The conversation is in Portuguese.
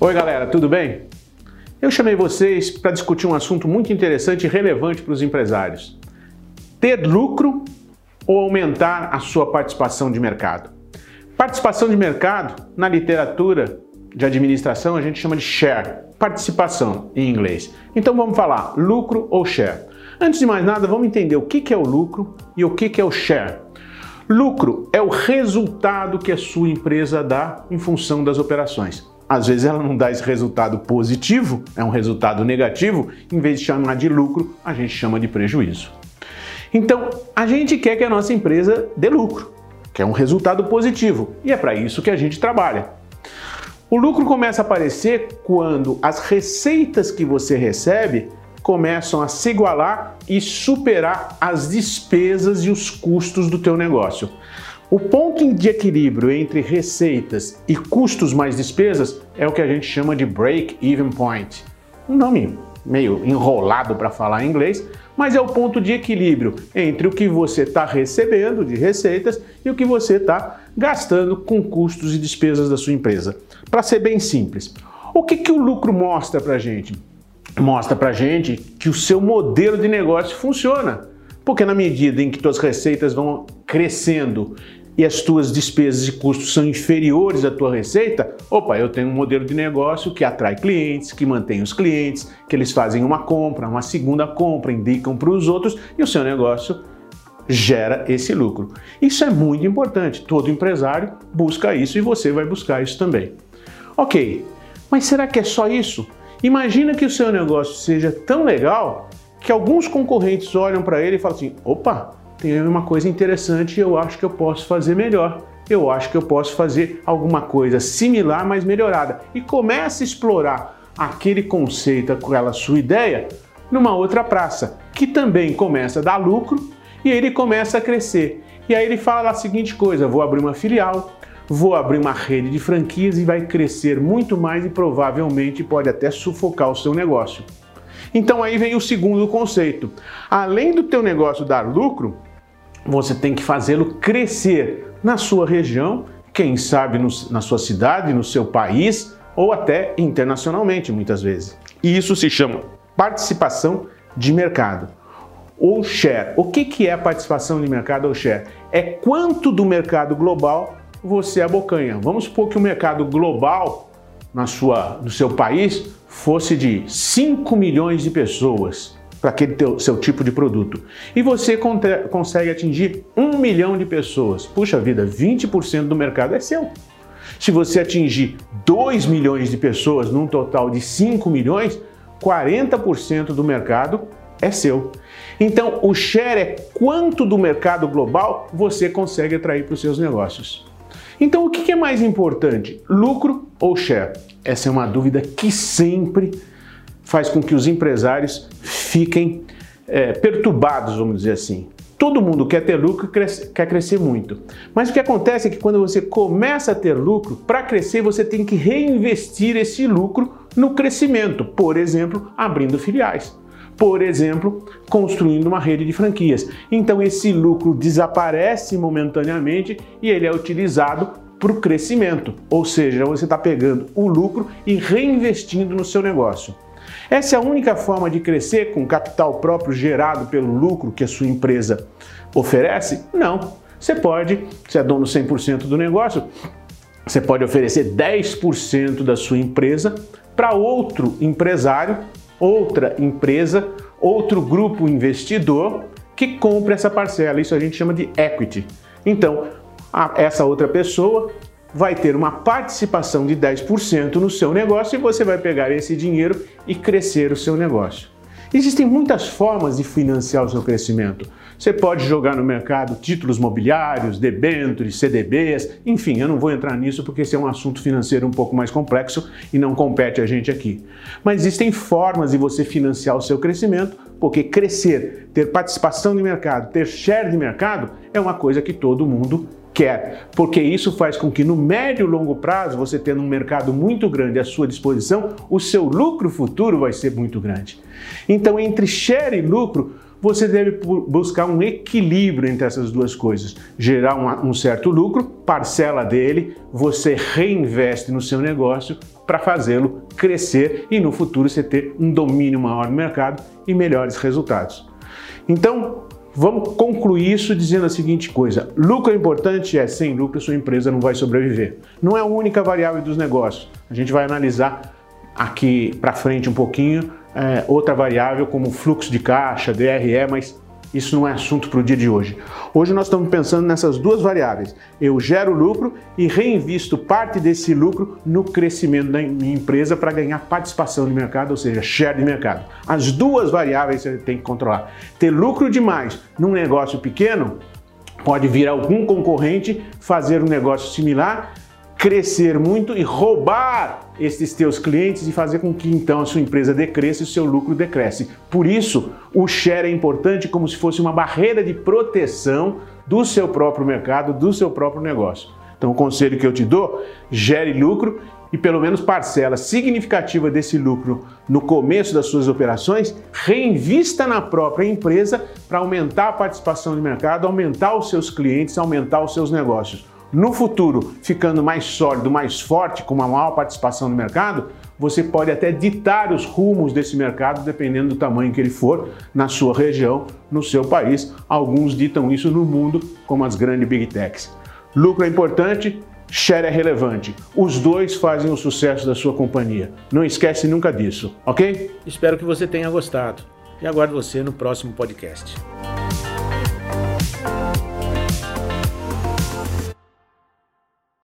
Oi, galera, tudo bem? Eu chamei vocês para discutir um assunto muito interessante e relevante para os empresários: ter lucro ou aumentar a sua participação de mercado. Participação de mercado, na literatura de administração, a gente chama de share, participação em inglês. Então vamos falar lucro ou share. Antes de mais nada, vamos entender o que é o lucro e o que é o share. Lucro é o resultado que a sua empresa dá em função das operações. Às vezes ela não dá esse resultado positivo, é um resultado negativo, em vez de chamar de lucro, a gente chama de prejuízo. Então, a gente quer que a nossa empresa dê lucro, que é um resultado positivo, e é para isso que a gente trabalha. O lucro começa a aparecer quando as receitas que você recebe começam a se igualar e superar as despesas e os custos do teu negócio. O ponto de equilíbrio entre receitas e custos mais despesas é o que a gente chama de break-even point. Um nome meio enrolado para falar em inglês, mas é o ponto de equilíbrio entre o que você está recebendo de receitas e o que você está gastando com custos e despesas da sua empresa. Para ser bem simples, o que, que o lucro mostra para a gente? mostra para gente que o seu modelo de negócio funciona. Porque na medida em que tuas receitas vão crescendo e as tuas despesas e custos são inferiores à tua receita, opa, eu tenho um modelo de negócio que atrai clientes, que mantém os clientes, que eles fazem uma compra, uma segunda compra, indicam para os outros e o seu negócio gera esse lucro. Isso é muito importante. Todo empresário busca isso e você vai buscar isso também. Ok, mas será que é só isso? Imagina que o seu negócio seja tão legal que alguns concorrentes olham para ele e falam assim: opa, tem uma coisa interessante eu acho que eu posso fazer melhor. Eu acho que eu posso fazer alguma coisa similar, mas melhorada. E começa a explorar aquele conceito, aquela sua ideia, numa outra praça, que também começa a dar lucro e ele começa a crescer. E aí ele fala a seguinte coisa: vou abrir uma filial, vou abrir uma rede de franquias e vai crescer muito mais e provavelmente pode até sufocar o seu negócio. Então aí vem o segundo conceito. Além do teu negócio dar lucro, você tem que fazê-lo crescer na sua região, quem sabe no, na sua cidade, no seu país ou até internacionalmente muitas vezes. E isso se chama participação de mercado ou share. O que, que é a participação de mercado ou share? É quanto do mercado global você abocanha. Vamos supor que o mercado global na sua, no seu país fosse de 5 milhões de pessoas para aquele teu, seu tipo de produto. E você consegue atingir 1 milhão de pessoas. Puxa vida, 20% do mercado é seu. Se você atingir 2 milhões de pessoas num total de 5 milhões, 40% do mercado é seu. Então, o share é quanto do mercado global você consegue atrair para os seus negócios. Então, o que é mais importante, lucro ou share? Essa é uma dúvida que sempre faz com que os empresários fiquem é, perturbados, vamos dizer assim. Todo mundo quer ter lucro, cresce, quer crescer muito. Mas o que acontece é que quando você começa a ter lucro, para crescer você tem que reinvestir esse lucro no crescimento, por exemplo, abrindo filiais por exemplo, construindo uma rede de franquias. Então esse lucro desaparece momentaneamente e ele é utilizado para o crescimento, ou seja, você está pegando o lucro e reinvestindo no seu negócio. Essa é a única forma de crescer com capital próprio gerado pelo lucro que a sua empresa oferece? Não. Você pode, se é dono 100% do negócio, você pode oferecer 10% da sua empresa para outro empresário outra empresa, outro grupo investidor que compra essa parcela. Isso a gente chama de equity. Então, a, essa outra pessoa vai ter uma participação de 10% no seu negócio e você vai pegar esse dinheiro e crescer o seu negócio. Existem muitas formas de financiar o seu crescimento. Você pode jogar no mercado títulos mobiliários, debêntures, CDBs, enfim, eu não vou entrar nisso porque esse é um assunto financeiro um pouco mais complexo e não compete a gente aqui. Mas existem formas de você financiar o seu crescimento, porque crescer, ter participação de mercado, ter share de mercado é uma coisa que todo mundo quer, porque isso faz com que no médio e longo prazo, você tendo um mercado muito grande à sua disposição, o seu lucro futuro vai ser muito grande. Então, entre share e lucro, você deve buscar um equilíbrio entre essas duas coisas. Gerar um, um certo lucro, parcela dele, você reinveste no seu negócio para fazê-lo crescer e no futuro você ter um domínio maior no mercado e melhores resultados. Então, vamos concluir isso dizendo a seguinte coisa: lucro é importante, é sem lucro sua empresa não vai sobreviver. Não é a única variável dos negócios. A gente vai analisar aqui para frente um pouquinho é, outra variável como fluxo de caixa, DRE, mas isso não é assunto para o dia de hoje. Hoje nós estamos pensando nessas duas variáveis. Eu gero lucro e reinvisto parte desse lucro no crescimento da minha empresa para ganhar participação de mercado, ou seja, share de mercado. As duas variáveis você tem que controlar. Ter lucro demais num negócio pequeno pode vir algum concorrente fazer um negócio similar crescer muito e roubar esses teus clientes e fazer com que então a sua empresa decresça e o seu lucro decresce. Por isso, o share é importante como se fosse uma barreira de proteção do seu próprio mercado, do seu próprio negócio. Então, o conselho que eu te dou, gere lucro e pelo menos parcela significativa desse lucro no começo das suas operações, reinvista na própria empresa para aumentar a participação de mercado, aumentar os seus clientes, aumentar os seus negócios no futuro ficando mais sólido, mais forte, com uma maior participação no mercado, você pode até ditar os rumos desse mercado, dependendo do tamanho que ele for, na sua região, no seu país. Alguns ditam isso no mundo, como as grandes big techs. Lucro é importante, share é relevante. Os dois fazem o sucesso da sua companhia. Não esquece nunca disso, ok? Espero que você tenha gostado e aguardo você no próximo podcast.